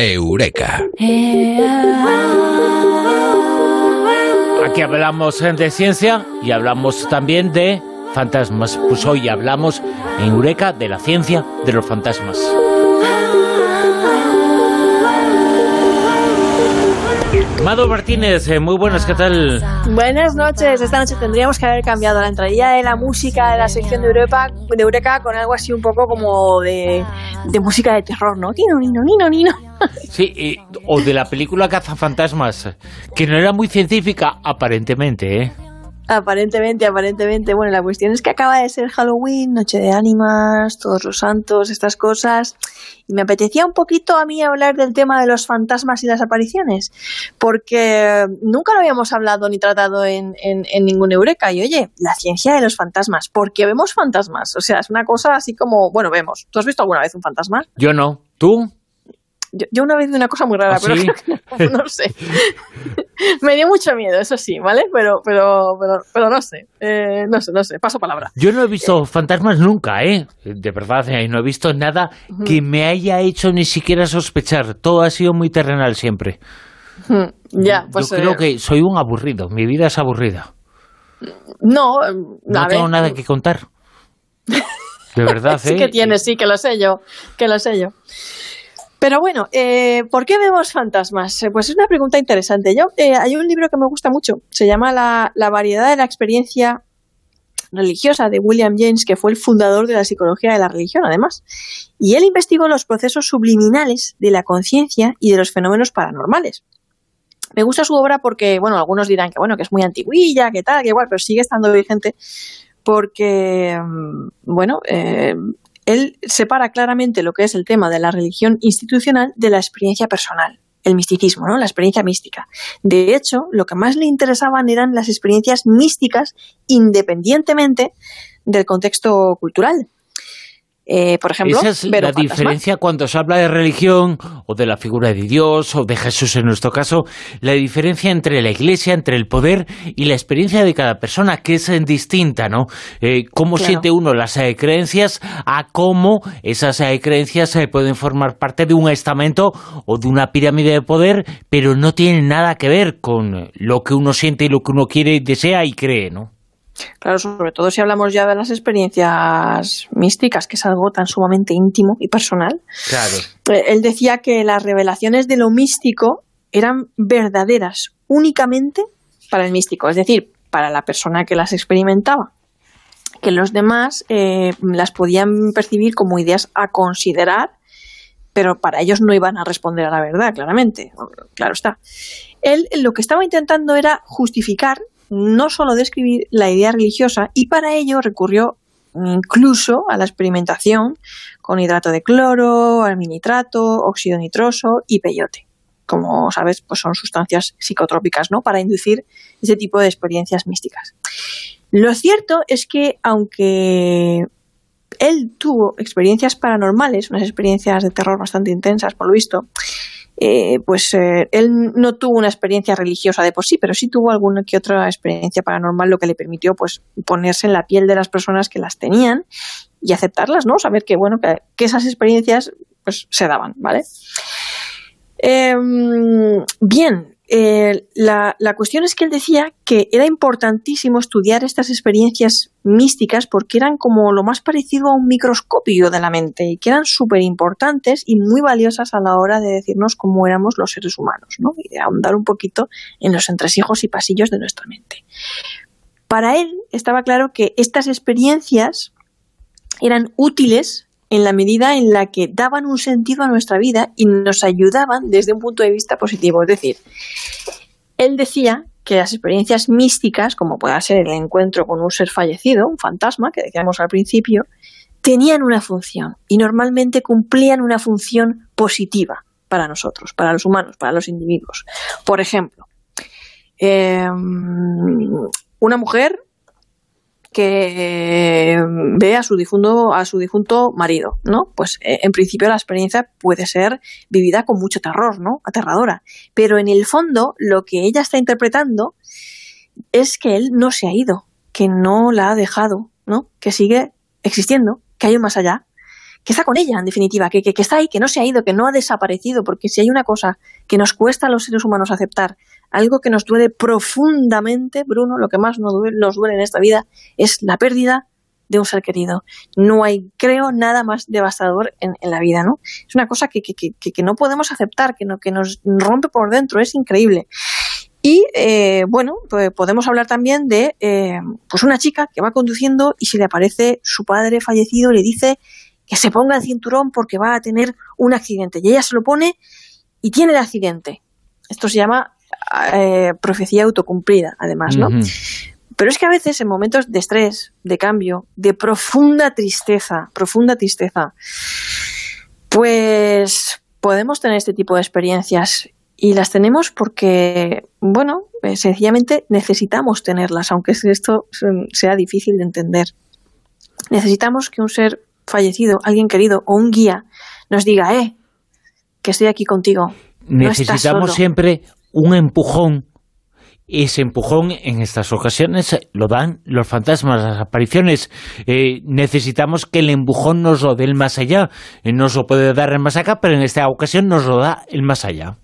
Eureka. Aquí hablamos de ciencia y hablamos también de fantasmas. Pues hoy hablamos en Eureka de la ciencia de los fantasmas. Mado Martínez, eh, muy buenas, ¿qué tal? Buenas noches. Esta noche tendríamos que haber cambiado la entradilla de la música de la sección de Europa, de Eureka con algo así un poco como de, de música de terror, ¿no? Nino, nino, nino, nino. Sí, y- o de la película Cazafantasmas, que no era muy científica, aparentemente, ¿eh? Aparentemente, aparentemente. Bueno, la cuestión es que acaba de ser Halloween, Noche de Ánimas, Todos los Santos, estas cosas. Y me apetecía un poquito a mí hablar del tema de los fantasmas y las apariciones. Porque nunca lo habíamos hablado ni tratado en, en, en ningún Eureka. Y oye, la ciencia de los fantasmas. Porque vemos fantasmas. O sea, es una cosa así como, bueno, vemos. ¿Tú has visto alguna vez un fantasma? Yo no. ¿Tú? Yo, yo una vez vi una cosa muy rara, ¿Ah, pero sí? no, sé. Me dio mucho miedo, eso sí, ¿vale? Pero, pero, pero, pero no sé. Eh, no sé, no sé. Paso palabra. Yo no he visto fantasmas nunca, ¿eh? De verdad, eh, no he visto nada que me haya hecho ni siquiera sospechar. Todo ha sido muy terrenal siempre. Ya, pues. Yo creo eh, que soy un aburrido. Mi vida es aburrida. No, No ver, tengo nada que contar. De verdad, Sí ¿eh? que tiene, sí, que lo sé yo. Que lo sé yo. Pero bueno, eh, ¿por qué vemos fantasmas? Eh, Pues es una pregunta interesante. Yo, eh, hay un libro que me gusta mucho, se llama La, variedad de la experiencia religiosa de William James, que fue el fundador de la psicología de la religión, además. Y él investigó los procesos subliminales de la conciencia y de los fenómenos paranormales. Me gusta su obra porque, bueno, algunos dirán que, bueno, que es muy antiguilla, que tal, que igual, pero sigue estando vigente porque, mm, bueno, eh, él separa claramente lo que es el tema de la religión institucional de la experiencia personal, el misticismo, ¿no? la experiencia mística. De hecho, lo que más le interesaban eran las experiencias místicas independientemente del contexto cultural. Eh, por ejemplo, Esa es la diferencia cuando se habla de religión o de la figura de Dios o de Jesús en nuestro caso, la diferencia entre la iglesia, entre el poder y la experiencia de cada persona, que es distinta, ¿no? Eh, cómo Claro. siente uno las eh, creencias a cómo esas creencias eh, pueden formar parte de un estamento o de una pirámide de poder, pero no tienen nada que ver con lo que uno siente y lo que uno quiere, desea y cree, ¿no? Claro, sobre todo si hablamos ya de las experiencias místicas, que es algo tan sumamente íntimo y personal. Claro. Eh, Él decía que las revelaciones de lo místico eran verdaderas únicamente para el místico, es decir, para la persona que las experimentaba. Que los demás eh, las podían percibir como ideas a considerar, pero para ellos no iban a responder a la verdad, claramente. Claro está. Él lo que estaba intentando era justificar, no solo describir la idea religiosa, y para ello recurrió incluso a la experimentación con hidrato de cloro, alminitrato, óxido nitroso y peyote. Como sabes, pues son sustancias psicotrópicas, ¿no? Para inducir ese tipo de experiencias místicas. Lo cierto es que, aunque él tuvo experiencias paranormales, unas experiencias de terror bastante intensas, por lo visto, eh, pues eh, él no tuvo una experiencia religiosa de por sí, pero sí tuvo alguna que otra experiencia paranormal, lo que le permitió pues ponerse en la piel de las personas que las tenían y aceptarlas, ¿no? Saber que bueno que, esas experiencias pues se daban, ¿vale? Em, bien, eh, la, la cuestión es que él decía que era importantísimo estudiar estas experiencias místicas porque eran como lo más parecido a un microscopio de la mente y que eran súper importantes y muy valiosas a la hora de decirnos cómo éramos los seres humanos ¿no? y de ahondar un poquito en los entresijos y pasillos de nuestra mente. Para él estaba claro que estas experiencias eran útiles en la medida en la que daban un sentido a nuestra vida y nos ayudaban desde un punto de vista positivo. Es decir, él decía que las experiencias místicas, como pueda ser el encuentro con un ser fallecido, un fantasma, que decíamos al principio, tenían una función y normalmente cumplían una función positiva para nosotros, para los humanos, para los individuos. Por ejemplo, eh, una mujer que ve a su difunto a su difunto marido, ¿no? Pues eh, en principio la experiencia puede ser vivida con mucho terror, ¿no? Aterradora, pero en el fondo lo que ella está interpretando es que él no se ha ido, que no la ha dejado, ¿no? Que sigue existiendo, que hay un más allá, que está con ella, en definitiva, que, que, está ahí, que no se ha ido, que no ha desaparecido, porque si hay una cosa que nos cuesta a los seres humanos aceptar, algo que nos duele profundamente, Bruno, lo que más nos duele, nos duele en esta vida es la pérdida de un ser querido. No hay, creo, nada más devastador en, la vida, ¿no? Es una cosa que, que, que, no podemos aceptar, que, no, que nos rompe por dentro, es increíble. Y eh, bueno, pues podemos hablar también de eh, pues una chica que va conduciendo y si le aparece su padre fallecido le dice que se ponga el cinturón porque va a tener un accidente. Y ella se lo pone y tiene el accidente. Esto se llama eh, profecía autocumplida, además, ¿no? Pero es que a veces en momentos de estrés, de cambio, de profunda tristeza, profunda tristeza, pues podemos tener este tipo de experiencias y las tenemos porque, bueno, eh, sencillamente necesitamos tenerlas, aunque esto sea difícil de entender. Necesitamos que un ser fallecido, alguien querido o un guía nos diga, eh, que estoy aquí contigo. Necesitamos siempre un empujón ese empujón en estas ocasiones lo dan los fantasmas, las apariciones. Eh, necesitamos que el empujón nos lo dé el más allá. Eh, nos lo puede dar el más acá, pero en esta ocasión nos lo da el más allá.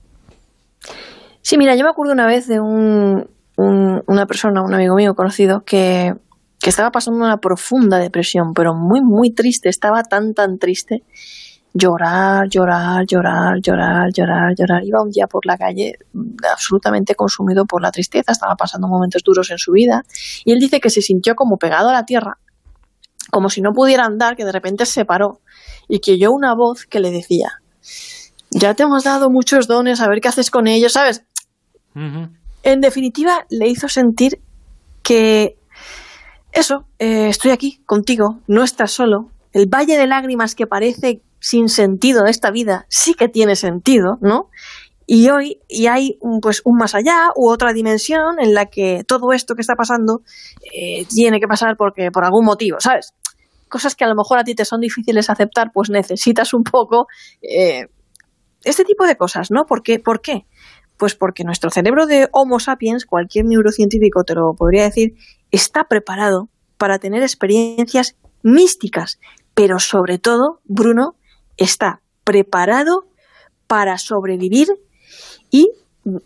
Sí, mira, yo me acuerdo una vez de un, una persona, un amigo mío conocido, que, que estaba pasando una profunda depresión, pero muy, muy triste. Estaba tan, tan triste llorar, llorar, llorar, llorar, llorar, llorar. Iba un día por la calle absolutamente consumido por la tristeza, estaba pasando momentos duros en su vida y él dice que se sintió como pegado a la tierra, como si no pudiera andar, que de repente se paró y que oyó una voz que le decía, ya te hemos dado muchos dones, a ver qué haces con ellos, ¿sabes? En definitiva, le hizo sentir que eso, eh, estoy aquí contigo, no estás solo. El valle de lágrimas que parece sin sentido de esta vida sí que tiene sentido, ¿no? Y hoy y hay un, pues un más allá u otra dimensión en la que todo esto que está pasando eh, tiene que pasar porque por algún motivo, ¿sabes? Cosas que a lo mejor a ti te son difíciles aceptar, pues necesitas un poco eh, este tipo de cosas, ¿no? ¿Por qué? ¿Por qué? Pues porque nuestro cerebro de Homo sapiens, cualquier neurocientífico te lo podría decir, está preparado para tener experiencias místicas, pero sobre todo, Bruno, está preparado para sobrevivir y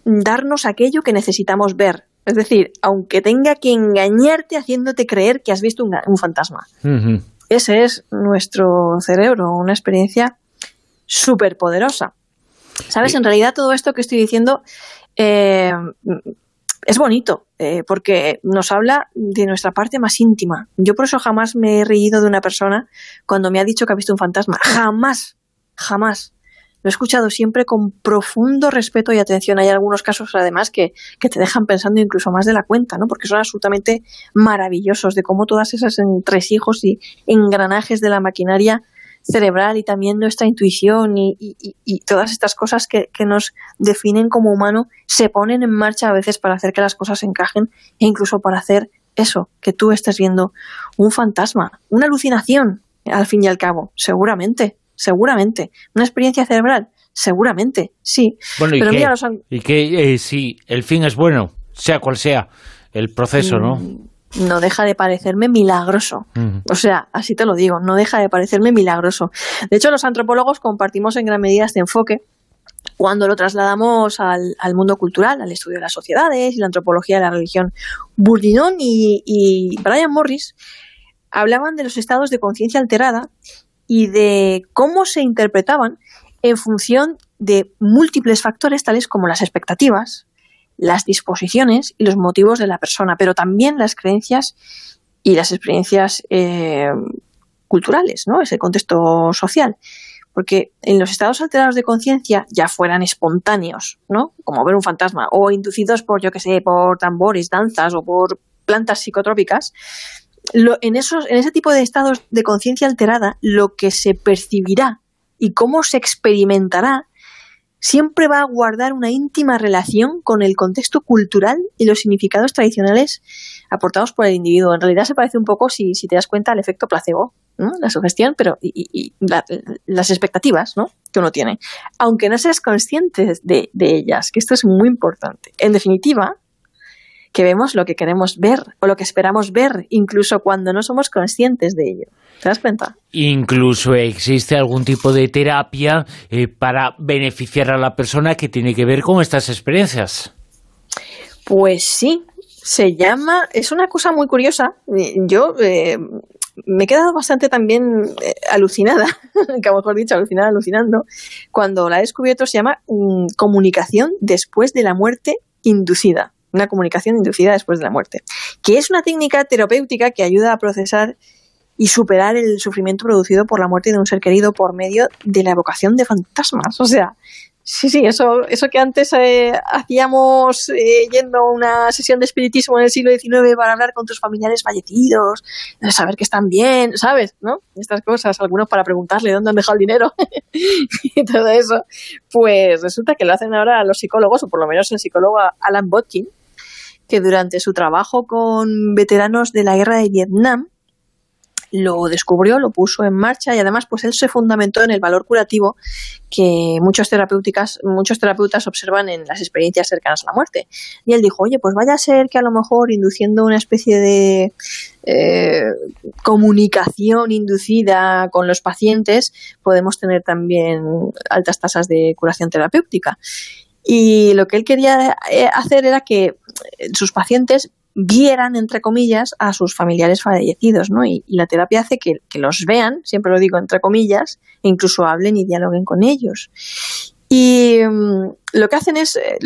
darnos aquello que necesitamos ver. Es decir, aunque tenga que engañarte haciéndote creer que has visto un, fantasma. Ese es nuestro cerebro, una experiencia súper poderosa. ¿Sabes? En realidad todo esto que estoy diciendo eh, es bonito, eh, porque nos habla de nuestra parte más íntima. Yo por eso jamás me he reído de una persona cuando me ha dicho que ha visto un fantasma. Jamás, jamás. Lo he escuchado siempre con profundo respeto y atención. Hay algunos casos, además, que, que te dejan pensando incluso más de la cuenta, ¿no? porque son absolutamente maravillosos de cómo todas esas entresijos y engranajes de la maquinaria cerebral y también nuestra intuición y, todas estas cosas que, nos definen como humano se ponen en marcha a veces para hacer que las cosas encajen e incluso para hacer eso, que tú estés viendo un fantasma, una alucinación, al fin y al cabo, seguramente, seguramente, una experiencia cerebral, seguramente, sí. Bueno, y, que, que eh, si el fin es bueno, sea cual sea el proceso, ¿no? Mm, no deja de parecerme milagroso. O sea, así te lo digo, no deja de parecerme milagroso. De hecho, los antropólogos compartimos en gran medida este enfoque cuando lo trasladamos al, mundo cultural, al estudio de las sociedades y la antropología de la religión. Bourdinon y, y Brian Morris hablaban de los estados de conciencia alterada y de cómo se interpretaban en función de múltiples factores tales como las expectativas, las disposiciones y los motivos de la persona, pero también las creencias y las experiencias eh, culturales, ¿no? ese contexto social. Porque en los estados alterados de conciencia, ya fueran espontáneos, ¿no? como ver un fantasma, o inducidos por, yo que sé, por tambores, danzas o por plantas psicotrópicas, en, esos, en ese tipo de estados de conciencia alterada, lo que se percibirá y cómo se experimentará siempre va a guardar una íntima relación con el contexto cultural y los significados tradicionales aportados por el individuo. En realidad se parece un poco, si, te das cuenta, al efecto placebo, ¿no? la sugestión, pero y, las expectativas ¿no? que uno tiene, aunque no seas consciente de, de ellas, que esto es muy importante. En definitiva, que vemos lo que queremos ver o lo que esperamos ver, incluso cuando no somos conscientes de ello. ¿Te das cuenta? Incluso existe algún tipo de terapia eh, para beneficiar a la persona que tiene que ver con estas experiencias. Pues sí, se llama, es una cosa muy curiosa. Yo eh, me he quedado bastante también eh, alucinada, que a lo mejor dicho, alucinada, alucinando, cuando la he descubierto se llama mm, comunicación después de la muerte inducida. Una comunicación inducida después de la muerte. Que es una técnica terapéutica que ayuda a procesar y superar el sufrimiento producido por la muerte de un ser querido por medio de la evocación de fantasmas. O sea, Sí, sí, eso, eso que antes eh, hacíamos eh, yendo a una sesión de espiritismo en el siglo XIX para hablar con tus familiares fallecidos, saber que están bien, ¿sabes? ¿No? Estas cosas, algunos para preguntarle dónde han dejado el dinero y todo eso. Pues resulta que lo hacen ahora los psicólogos, o por lo menos el psicólogo Alan Botkin, que durante su trabajo con veteranos de la guerra de Vietnam, lo descubrió, lo puso en marcha y además pues él se fundamentó en el valor curativo que muchos terapéuticas, muchos terapeutas observan en las experiencias cercanas a la muerte. Y él dijo, oye, pues vaya a ser que a lo mejor induciendo una especie de eh, comunicación inducida con los pacientes podemos tener también altas tasas de curación terapéutica. Y lo que él quería eh, hacer era que sus pacientes vieran, entre comillas, a sus familiares fallecidos, ¿no? Y, la terapia hace que, los vean, siempre lo digo entre comillas, e incluso hablen y dialoguen con ellos. Y mm, lo que hacen es, eh,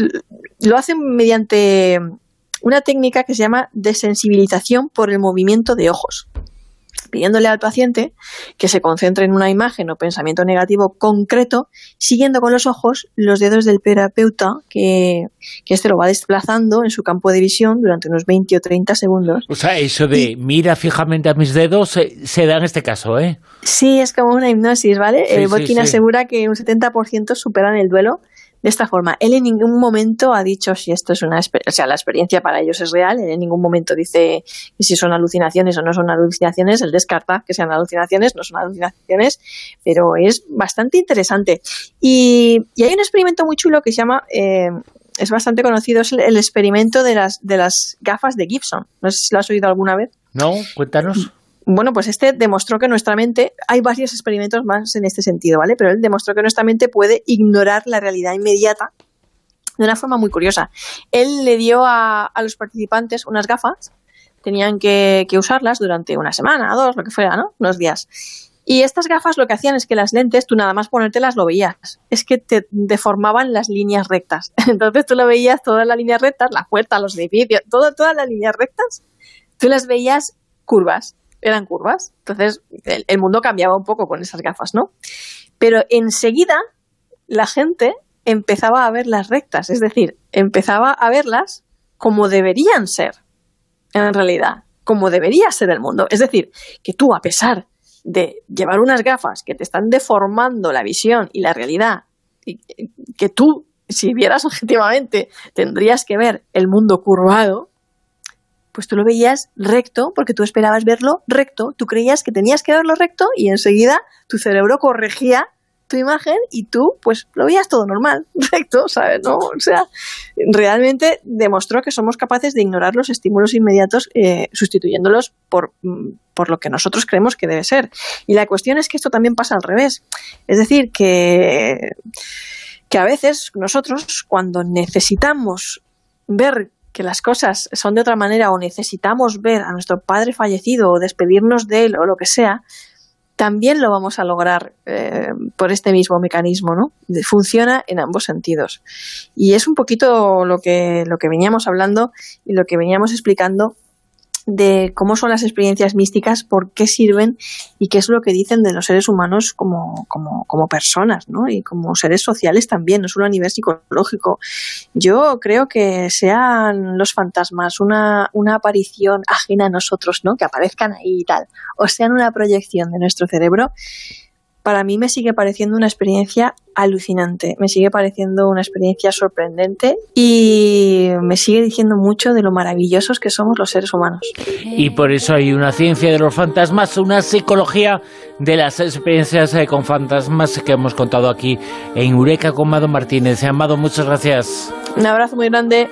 lo hacen mediante una técnica que se llama desensibilización por el movimiento de ojos pidiéndole al paciente que se concentre en una imagen o pensamiento negativo concreto, siguiendo con los ojos los dedos del terapeuta, que, que este lo va desplazando en su campo de visión durante unos 20 o 30 segundos. O sea, eso de mira fijamente a mis dedos se, da en este caso, ¿eh? Sí, es como una hipnosis, ¿vale? Sí, Botkin asegura que un 70% superan el duelo de esta forma. Él en ningún momento ha dicho si esto es una o sea, la experiencia para ellos es real, él en ningún momento dice si son alucinaciones o no son alucinaciones, él descarta que sean alucinaciones, no son alucinaciones, pero es bastante interesante. Y, hay un experimento muy chulo que se llama, eh, es bastante conocido, es el, experimento de las, de las gafas de Gibson. No sé si lo has oído alguna vez. No, cuéntanos. Bueno, pues este demostró que nuestra mente, hay varios experimentos más en este sentido, ¿vale? Pero él demostró que nuestra mente puede ignorar la realidad inmediata de una forma muy curiosa. Él le dio a, los participantes unas gafas, tenían que, usarlas durante una semana, dos, lo que fuera, ¿no? Unos días. Y estas gafas lo que hacían es que las lentes, tú nada más ponértelas lo veías. Es que te deformaban las líneas rectas. Entonces tú lo veías todas las líneas rectas, las puertas, los edificios, todo, todas las líneas rectas, tú las veías curvas eran curvas. Entonces, el, mundo cambiaba un poco con esas gafas, ¿no? Pero enseguida la gente empezaba a ver las rectas, es decir, empezaba a verlas como deberían ser, en realidad, como debería ser el mundo. Es decir, que tú, a pesar de llevar unas gafas que te están deformando la visión y la realidad, y que tú, si vieras objetivamente, tendrías que ver el mundo curvado, pues tú lo veías recto porque tú esperabas verlo recto, tú creías que tenías que verlo recto y enseguida tu cerebro corregía tu imagen y tú pues lo veías todo normal, recto, ¿sabes? ¿No? O sea, realmente demostró que somos capaces de ignorar los estímulos inmediatos eh, sustituyéndolos por, mm, por lo que nosotros creemos que debe ser. Y la cuestión es que esto también pasa al revés. Es decir, que, que a veces nosotros cuando necesitamos ver que las cosas son de otra manera o necesitamos ver a nuestro padre fallecido o despedirnos de él o lo que sea, también lo vamos a lograr eh, por este mismo mecanismo, ¿no? Funciona en ambos sentidos. Y es un poquito lo que, lo que veníamos hablando y lo que veníamos explicando de cómo son las experiencias místicas, por qué sirven y qué es lo que dicen de los seres humanos como, como, como personas, ¿no? Y como seres sociales también, no solo a nivel psicológico. Yo creo que sean los fantasmas una, una aparición ajena a nosotros, ¿no? Que aparezcan ahí y tal, o sean una proyección de nuestro cerebro, para mí me sigue pareciendo una experiencia alucinante, me sigue pareciendo una experiencia sorprendente y me sigue diciendo mucho de lo maravillosos que somos los seres humanos. Y por eso hay una ciencia de los fantasmas, una psicología de las experiencias eh, con fantasmas que hemos contado aquí en Eureka con Mado Martínez. Amado, muchas gracias. Un abrazo muy grande.